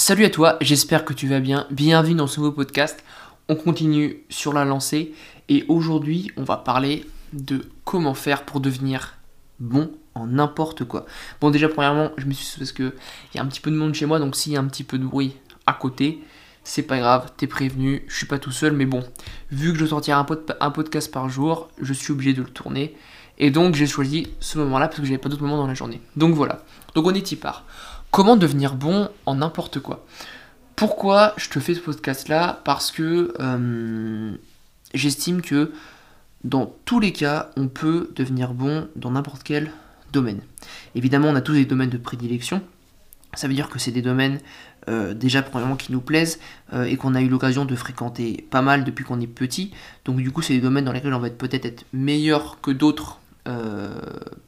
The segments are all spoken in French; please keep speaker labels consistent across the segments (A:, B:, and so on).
A: Salut à toi, j'espère que tu vas bien. Bienvenue dans ce nouveau podcast. On continue sur la lancée et aujourd'hui on va parler de comment faire pour devenir bon en n'importe quoi. Bon déjà premièrement je me suis parce que il y a un petit peu de monde chez moi donc s'il y a un petit peu de bruit à côté, c'est pas grave, t'es prévenu, je suis pas tout seul mais bon, vu que je sortirai un, un podcast par jour, je suis obligé de le tourner. Et donc j'ai choisi ce moment-là parce que j'avais pas d'autre moment dans la journée. Donc voilà. Donc on est y part? Comment devenir bon en n'importe quoi Pourquoi je te fais ce podcast-là? Parce que euh, j'estime que dans tous les cas, on peut devenir bon dans n'importe quel domaine. Évidemment, on a tous des domaines de prédilection. Ça veut dire que c'est des domaines euh, déjà premièrement qui nous plaisent euh, et qu'on a eu l'occasion de fréquenter pas mal depuis qu'on est petit. Donc du coup, c'est des domaines dans lesquels on va peut-être être meilleur que d'autres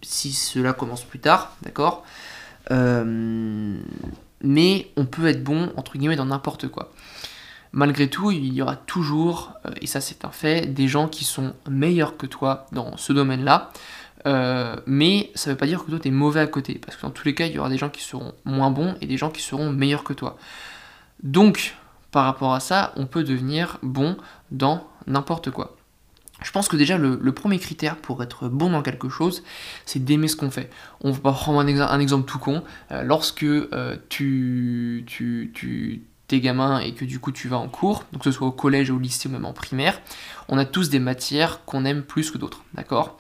A: si cela commence plus tard, d'accord? Euh, mais on peut être bon, entre guillemets, dans n'importe quoi. Malgré tout, il y aura toujours, euh, et ça c'est un fait, des gens qui sont meilleurs que toi dans ce domaine-là. Euh, mais ça ne veut pas dire que toi tu es mauvais à côté, parce que dans tous les cas, il y aura des gens qui seront moins bons et des gens qui seront meilleurs que toi. Donc, par rapport à ça, on peut devenir bon dans n'importe quoi. Je pense que déjà le, premier critère pour être bon dans quelque chose, c'est d'aimer ce qu'on fait. On va prendre un, exemple tout con. Euh, lorsque euh, tu, tu, tu es gamin et que du coup tu vas en cours, que ce soit au collège, au lycée ou même en primaire, on a tous des matières qu'on aime plus que d'autres, d'accord?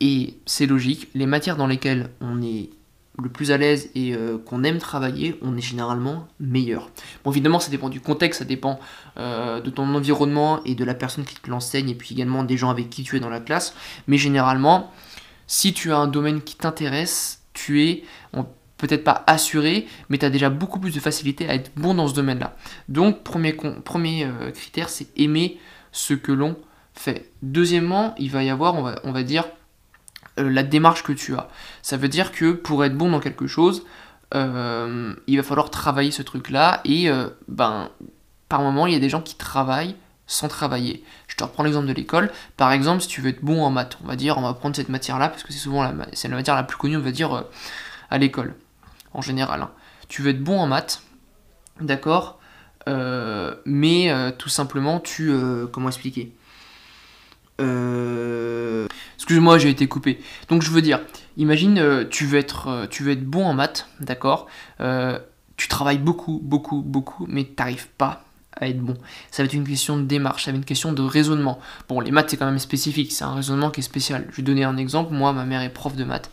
A: Et c'est logique, les matières dans lesquelles on est le plus à l'aise et euh, qu'on aime travailler, on est généralement meilleur. Bon, évidemment, ça dépend du contexte, ça dépend euh, de ton environnement et de la personne qui te l'enseigne, et puis également des gens avec qui tu es dans la classe. Mais généralement, si tu as un domaine qui t'intéresse, tu es peut-être pas assuré, mais tu as déjà beaucoup plus de facilité à être bon dans ce domaine-là. Donc, premier, euh, critère, c'est aimer ce que l'on fait. Deuxièmement, il va y avoir, on va dire, euh, la démarche que tu as. Ça veut dire que pour être bon dans quelque chose, euh, il va falloir travailler ce truc-là et euh, ben par moment il y a des gens qui travaillent sans travailler. Je te reprends l'exemple de l'école. Par exemple, si tu veux être bon en maths, on va dire, on va prendre cette matière-là parce que c'est souvent la, c'est la matière la plus connue, on va dire, à l'école en général. Hein. Tu veux être bon en maths, d'accord, mais tout simplement tu, comment expliquer? Euh... Excuse-moi, j'ai été coupé. Donc je veux dire, imagine, euh, tu, veux être, euh, tu veux être bon en maths, d'accord euh, Tu travailles beaucoup, beaucoup, beaucoup, mais tu n'arrives pas à être bon. Ça va être une question de démarche, ça va être une question de raisonnement. Bon, les maths, c'est quand même spécifique, c'est un raisonnement qui est spécial. Je vais donner un exemple. Moi, ma mère est prof de maths.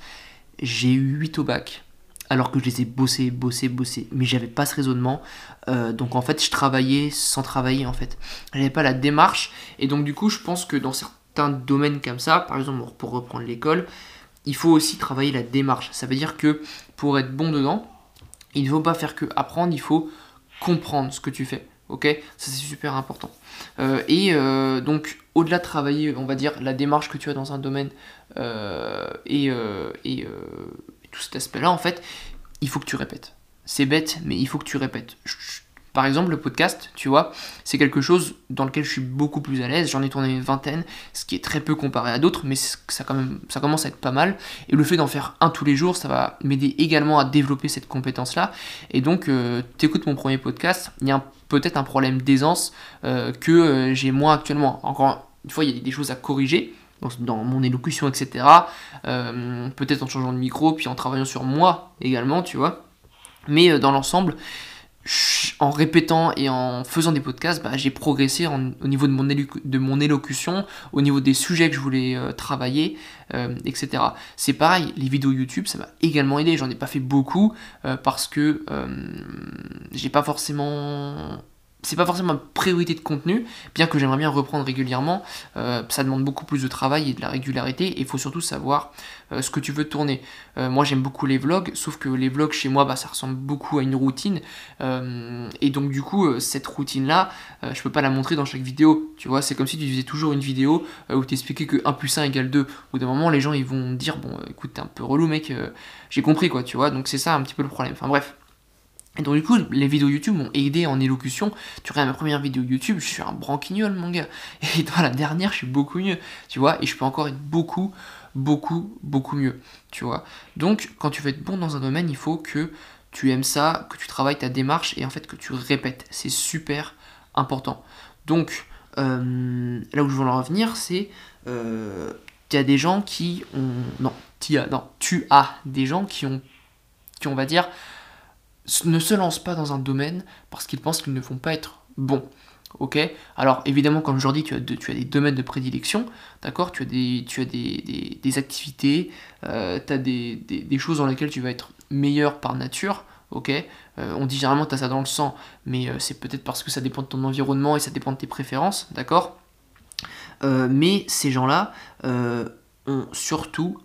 A: J'ai eu 8 au bac alors que je les ai bossés, bossés, bossés. Mais j'avais pas ce raisonnement. donc en fait, je travaillais sans travailler en fait. J'avais pas la démarche. Et donc du coup, je pense que dans certains un domaine comme ça, par exemple pour reprendre l'école, il faut aussi travailler la démarche. Ça veut dire que pour être bon dedans, il ne faut pas faire que apprendre, il faut comprendre ce que tu fais. Ok? Ça c'est super important. Euh, et euh, donc au-delà de travailler, on va dire, la démarche que tu as dans un domaine euh, et tout cet aspect-là, en fait, il faut que tu répètes. C'est bête, mais il faut que tu répètes. Par exemple, le podcast, tu vois, c'est quelque chose dans lequel je suis beaucoup plus à l'aise. J'en ai tourné une vingtaine, ce qui est très peu comparé à d'autres, mais ça, commence à être pas mal. Et le fait d'en faire un tous les jours, ça va m'aider également à développer cette compétence-là. Et donc, euh, tu écoutes mon premier podcast, il y a peut-être un problème d'aisance euh, que euh, j'ai moins actuellement. Encore une fois, il y a des choses à corriger dans, mon élocution, etc. peut-être en changeant de micro, puis en travaillant sur moi également, tu vois. Mais dans l'ensemble, en répétant et en faisant des podcasts, bah, j'ai progressé au niveau de mon, de mon, élocution, au niveau des sujets que je voulais euh, travailler, euh, etc. C'est pareil, les vidéos YouTube, ça m'a également aidé. J'en ai pas fait beaucoup euh, parce que j'ai pas forcément c'est pas forcément une priorité de contenu, bien que j'aimerais bien reprendre régulièrement. Euh, ça demande beaucoup plus de travail et de la régularité. Et il faut surtout savoir euh, ce que tu veux tourner. Euh, moi, j'aime beaucoup les vlogs, sauf que les vlogs chez moi, bah, ça ressemble beaucoup à une routine. et donc, du coup, cette routine-là, je peux pas la montrer dans chaque vidéo. Tu vois, c'est comme si tu faisais toujours une vidéo où tu expliquais que 1 plus 1 égale 2. Au d'un moment, les gens ils vont dire Bon, écoute, t'es un peu relou, mec, j'ai compris quoi, tu vois. Donc, c'est ça un petit peu le problème. Enfin, bref. Et donc du coup, les vidéos YouTube m'ont aidé en élocution. Tu regardes ma première vidéo YouTube, je suis un branquignol, mon gars. Et dans la dernière, je suis beaucoup mieux, tu vois. Et je peux encore être beaucoup, beaucoup, beaucoup mieux, tu vois. Donc, quand tu veux être bon dans un domaine, il faut que tu aimes ça, que tu travailles ta démarche et en fait que tu répètes. C'est super important. Donc, euh, là où je veux en revenir, c'est euh, tu as des gens qui ont. Non, as, non, tu as des gens qui ont, qui on va dire, ne se lancent pas dans un domaine parce qu'ils pensent qu'ils ne vont pas être bons. Ok? Alors évidemment, comme je dis, tu as, tu as des domaines de prédilection, d'accord? Tu as des, tu as des, des, activités, euh, tu as des, des, choses dans lesquelles tu vas être meilleur par nature, ok? Euh, On dit généralement tu as ça dans le sang, mais euh, c'est peut-être parce que ça dépend de ton environnement et ça dépend de tes préférences, d'accord? Euh, Mais ces gens-là ont surtout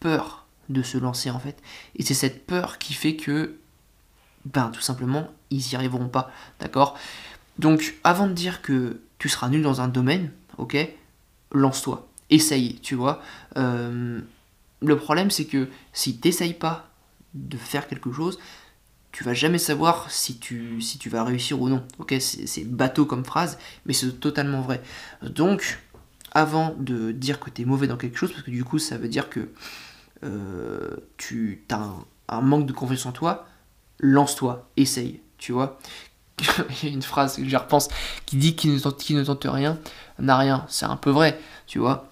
A: peur de se lancer en fait. Et c'est cette peur qui fait que, ben tout simplement, ils n'y arriveront pas, d'accord? Donc avant de dire que tu seras nul dans un domaine, ok? Lance-toi, essaye, tu vois? le problème c'est que si tu n'essayes pas de faire quelque chose, tu vas jamais savoir si tu, si tu vas réussir ou non. Ok, c'est bateau comme phrase, mais c'est totalement vrai. Donc, avant de dire que tu es mauvais dans quelque chose, parce que du coup, ça veut dire que euh, tu as un, manque de confiance en toi, lance-toi, essaye, tu vois. Il y a une phrase que j'y repense qui dit qui ne tente, rien n'a rien. C'est un peu vrai, tu vois.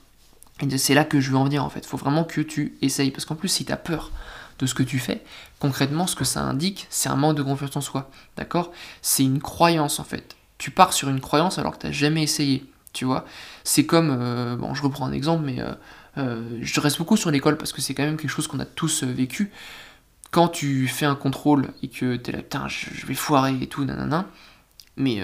A: Et c'est là que je veux en venir en fait. Il faut vraiment que tu essayes. Parce qu'en plus, si tu as peur de ce que tu fais, concrètement, ce que ça indique, c'est un manque de confiance en soi. D'accord? C'est une croyance en fait. Tu pars sur une croyance alors que tu n'as jamais essayé. Tu vois? C'est comme, euh, bon, je reprends un exemple, mais euh, euh, je reste beaucoup sur l'école parce que c'est quand même quelque chose qu'on a tous vécu. Quand tu fais un contrôle et que tu es là, putain, je vais foirer et tout, nanana, mais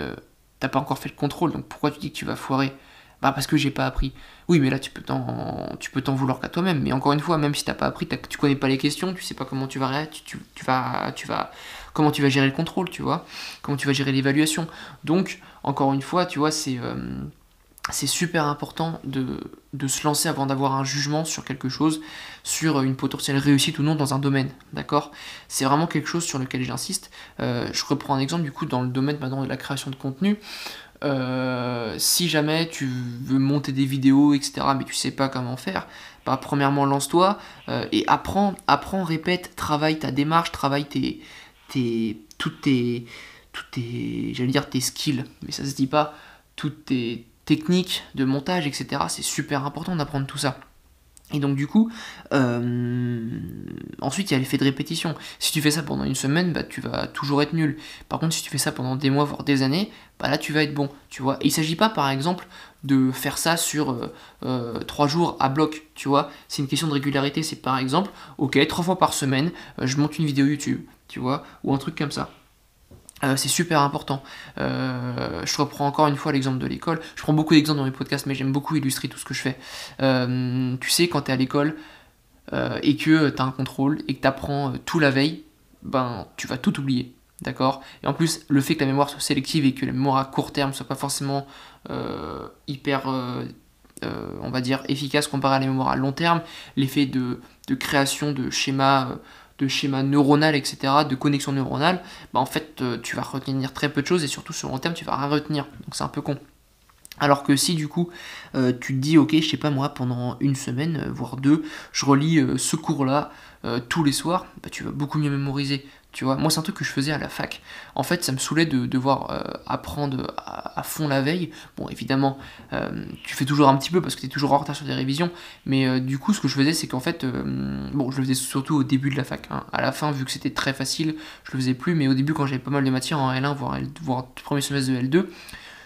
A: t'as pas encore fait le contrôle, donc pourquoi tu dis que tu vas foirer? Bah parce que j'ai pas appris. Oui, mais là tu peux t'en, vouloir qu'à toi-même. Mais encore une fois, même si t'as pas appris, tu connais pas les questions, tu sais pas comment tu vas, tu, tu, vas, tu vas, comment tu vas gérer le contrôle, tu vois, comment tu vas gérer l'évaluation? Donc, encore une fois, tu vois, c'est euh, c'est super important de, de, se lancer avant d'avoir un jugement sur quelque chose, sur une potentielle réussite ou non dans un domaine, d'accord? C'est vraiment quelque chose sur lequel j'insiste. Euh, je reprends un exemple du coup dans le domaine maintenant de la création de contenu. Euh, si jamais tu veux monter des vidéos, etc., mais tu sais pas comment faire, bah, premièrement, lance-toi euh, et apprends, apprends, répète, travaille ta démarche, travaille tes, tes, toutes tes, toutes tes, j'allais dire tes skills, mais ça se dit pas, toutes tes techniques de montage, etc. C'est super important d'apprendre tout ça. Et donc du coup, euh, ensuite il y a l'effet de répétition. Si tu fais ça pendant une semaine, bah, tu vas toujours être nul. Par contre, si tu fais ça pendant des mois, voire des années, bah, là tu vas être bon. Tu vois. il ne s'agit pas par exemple de faire ça sur euh, euh, trois jours à bloc. Tu vois. C'est une question de régularité. C'est par exemple, ok, trois fois par semaine, je monte une vidéo YouTube. Tu vois. Ou un truc comme ça. Euh, c'est super important. Euh, je reprends encore une fois l'exemple de l'école. Je prends beaucoup d'exemples dans mes podcasts, mais j'aime beaucoup illustrer tout ce que je fais. Euh, tu sais, quand tu es à l'école et que tu as un contrôle et que tu apprends tout la veille, ben, tu vas tout oublier. D'accord? Et en plus, le fait que la mémoire soit sélective et que la mémoire à court terme soit pas forcément hyper, on va dire, efficace comparé à la mémoire à long terme, l'effet de, de, création de schémas de schéma neuronal, etc., de connexion neuronale, bah en fait, euh, tu vas retenir très peu de choses et surtout sur long terme, tu vas rien retenir. Donc c'est un peu con. Alors que si du coup euh, tu te dis ok je sais pas moi pendant une semaine euh, voire deux je relis ce cours là tous les soirs bah, tu vas beaucoup mieux mémoriser tu vois, moi c'est un truc que je faisais à la fac. En fait, ça me saoulait de devoir euh, apprendre à, fond la veille. Bon, évidemment, euh, tu fais toujours un petit peu parce que tu es toujours en retard sur des révisions. Mais euh, du coup, ce que je faisais, c'est qu'en fait, bon, je le faisais surtout au début de la fac. Hein. À la fin, vu que c'était très facile, je le faisais plus. Mais au début, quand j'avais pas mal de matières en L1, voire, L, voire premier semestre de L2,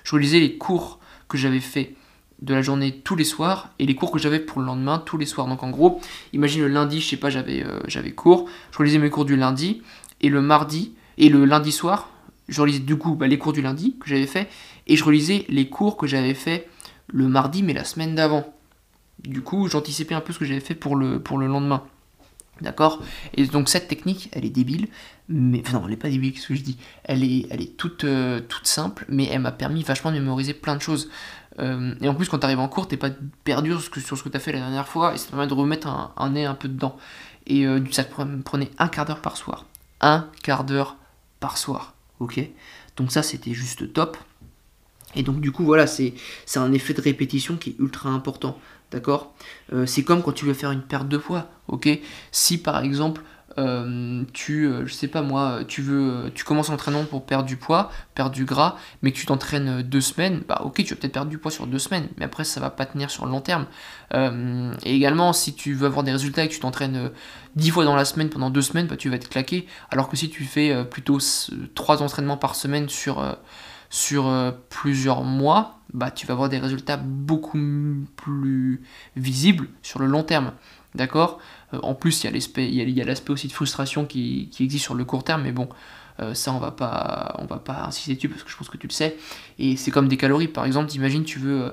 A: je relisais les cours que j'avais fait de la journée tous les soirs et les cours que j'avais pour le lendemain tous les soirs. Donc en gros, imagine le lundi, je sais pas, j'avais j'avais cours, je relisais mes cours du lundi et le mardi et le lundi soir, je relisais du coup bah, les cours du lundi que j'avais fait et je relisais les cours que j'avais fait le mardi mais la semaine d'avant. Du coup, j'anticipais un peu ce que j'avais fait pour le, pour le lendemain. D'accord? Et donc cette technique, elle est débile, mais enfin, non, elle n'est pas débile, ce que je dis? Elle est, elle est toute, euh, toute simple, mais elle m'a permis vachement de mémoriser plein de choses. Euh, et en plus, quand tu arrives en cours, t'es pas perdu sur ce que, tu as fait la dernière fois, et ça te permet de remettre un, nez un peu dedans. Et euh, ça te prenait un quart d'heure par soir un quart d'heure par soir. Ok? Donc ça, c'était juste top. Et donc du coup, voilà, c'est un effet de répétition qui est ultra important. D'accord? Euh, C'est comme quand tu veux faire une perte de poids. Ok? Si par exemple, euh, tu, euh, je sais pas moi, tu veux, tu commences l'entraînement pour perdre du poids, perdre du gras, mais que tu t'entraînes deux semaines, bah ok, tu vas peut-être perdre du poids sur deux semaines, mais après ça va pas tenir sur le long terme. et également, si tu veux avoir des résultats et que tu t'entraînes dix fois dans la semaine pendant deux semaines, bah tu vas être claqué. Alors que si tu fais plutôt trois entraînements par semaine sur sur plusieurs mois, bah tu vas avoir des résultats beaucoup plus visibles sur le long terme. D'accord? Euh, En plus, il y a l'aspect aussi de frustration qui, existe sur le court terme, mais bon, euh, ça on va pas on va pas insister dessus parce que je pense que tu le sais. Et c'est comme des calories, par exemple, imagine tu veux. Euh,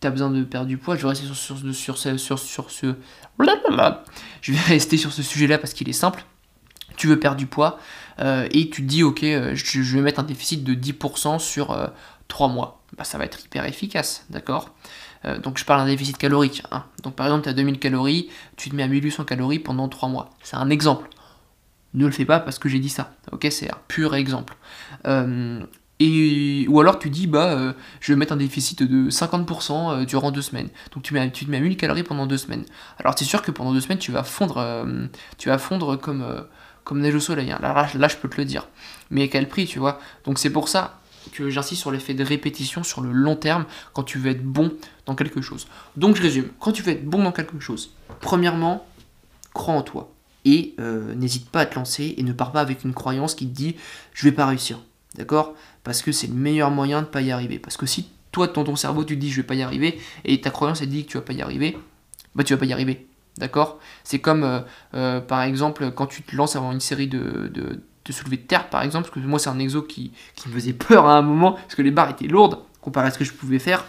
A: tu as besoin de perdre du poids, je vais rester sur, sur, sur, sur, sur ce. Je vais rester sur ce sujet-là parce qu'il est simple. Tu veux perdre du poids et tu te dis, ok, je, vais mettre un déficit de 10% sur 3 mois. Bah, ça va être hyper efficace, d'accord? Euh, donc je parle d'un déficit calorique. Hein. Donc par exemple, tu as 2000 calories, tu te mets à 1800 calories pendant 3 mois. C'est un exemple. Ne le fais pas parce que j'ai dit ça. Ok, c'est un pur exemple. Euh, et, ou alors tu dis, bah, euh, je vais mettre un déficit de 50% durant 2 semaines. Donc tu, mets, tu te mets à 1000 calories pendant 2 semaines. Alors c'est sûr que pendant 2 semaines, tu vas fondre, tu vas fondre comme, comme neige au soleil. Hein. Là, je peux te le dire. Mais à quel prix, tu vois Donc c'est pour ça, que j'insiste sur l'effet de répétition sur le long terme quand tu veux être bon dans quelque chose. Donc je résume, quand tu veux être bon dans quelque chose, premièrement, crois en toi et euh, n'hésite pas à te lancer et ne pars pas avec une croyance qui te dit je vais pas réussir. D'accord? Parce que c'est le meilleur moyen de pas y arriver. Parce que si toi dans ton cerveau tu te dis je vais pas y arriver et ta croyance elle dit que tu vas pas y arriver, bah tu vas pas y arriver. D'accord? C'est comme euh, euh, par exemple quand tu te lances avant une série de, soulever de terre par exemple, parce que moi c'est un exo qui, me faisait peur à un moment, parce que les barres étaient lourdes comparé à ce que je pouvais faire.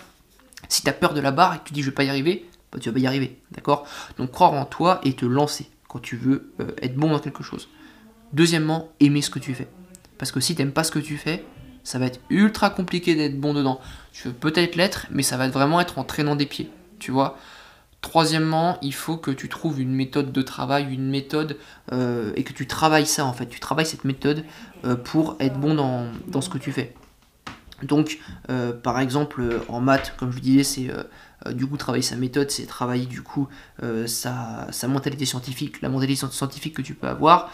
A: Si tu peur de la barre et que tu dis je vais pas y arriver, bah, tu vas pas y arriver, d'accord? Donc croire en toi et te lancer quand tu veux euh, être bon dans quelque chose. Deuxièmement, aimer ce que tu fais. Parce que si tu n'aimes pas ce que tu fais, ça va être ultra compliqué d'être bon dedans. Tu veux peut-être l'être, mais ça va vraiment être en traînant des pieds, tu vois? Troisièmement, il faut que tu trouves une méthode de travail, une méthode, euh, et que tu travailles ça en fait. Tu travailles cette méthode euh, pour être bon dans, ce que tu fais. Donc, euh, par exemple, en maths, comme je vous disais, c'est du coup travailler sa méthode, c'est travailler du coup sa, sa, mentalité scientifique, la mentalité scientifique que tu peux avoir,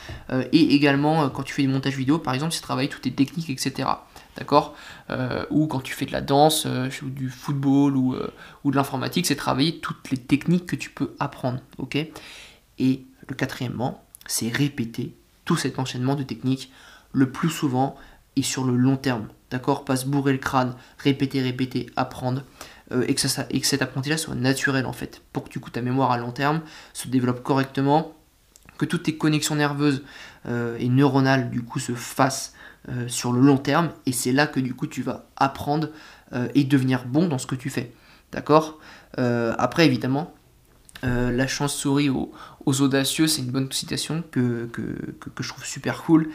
A: et également quand tu fais du montage vidéo, par exemple, c'est travailler toutes tes techniques, etc d'accord euh, Ou quand tu fais de la danse, euh, du football, ou, euh, ou de l'informatique, c'est travailler toutes les techniques que tu peux apprendre, ok Et le quatrièmement, c'est répéter tout cet enchaînement de techniques le plus souvent et sur le long terme, d'accord Pas se bourrer le crâne, répéter, répéter, apprendre, et, que ça, cet apprentissage soit naturel en fait, pour que du coup ta mémoire à long terme se développe correctement, que toutes tes connexions nerveuses et neuronales du coup se fassent euh, sur le long terme et c'est là que du coup tu vas apprendre euh, et devenir bon dans ce que tu fais. D'accord? Euh, Après évidemment, la chance sourit aux, audacieux, c'est une bonne citation que, je trouve super cool.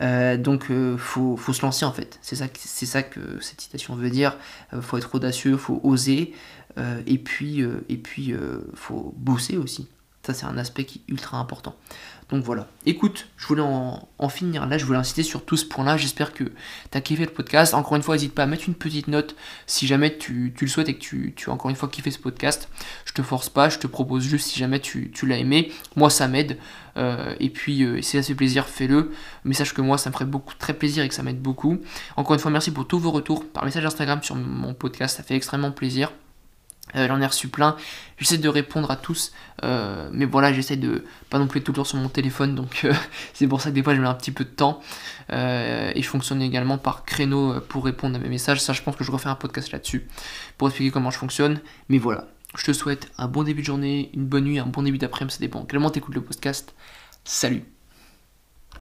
A: donc faut, faut, se lancer en fait. C'est ça, c'est ça que cette citation veut dire. faut être audacieux, faut oser. et puis, et puis faut bosser aussi. Ça c'est un aspect qui est ultra important. Donc voilà. Écoute, je voulais en, finir là, je voulais insister sur tout ce point-là. J'espère que tu as kiffé le podcast. Encore une fois, n'hésite pas à mettre une petite note si jamais tu, le souhaites et que tu, as encore une fois kiffé ce podcast. Je te force pas, je te propose juste si jamais tu, l'as aimé. Moi, ça m'aide. Euh, et puis, euh, si ça fait plaisir, fais-le. Mais sache que moi, ça me ferait beaucoup, très plaisir et que ça m'aide beaucoup. Encore une fois, merci pour tous vos retours par message Instagram sur mon podcast. Ça fait extrêmement plaisir. Euh, j'en ai reçu plein. J'essaie de répondre à tous, euh, mais voilà, j'essaie de pas non plus toujours sur mon téléphone, donc euh, c'est pour ça que des fois je mets un petit peu de temps. et je fonctionne également par créneau pour répondre à mes messages. Ça, je pense que je refais un podcast là-dessus pour expliquer comment je fonctionne. Mais voilà, je te souhaite un bon début de journée, une bonne nuit, un bon début d'après-midi, ça dépend. Moment t'écoutes le podcast Salut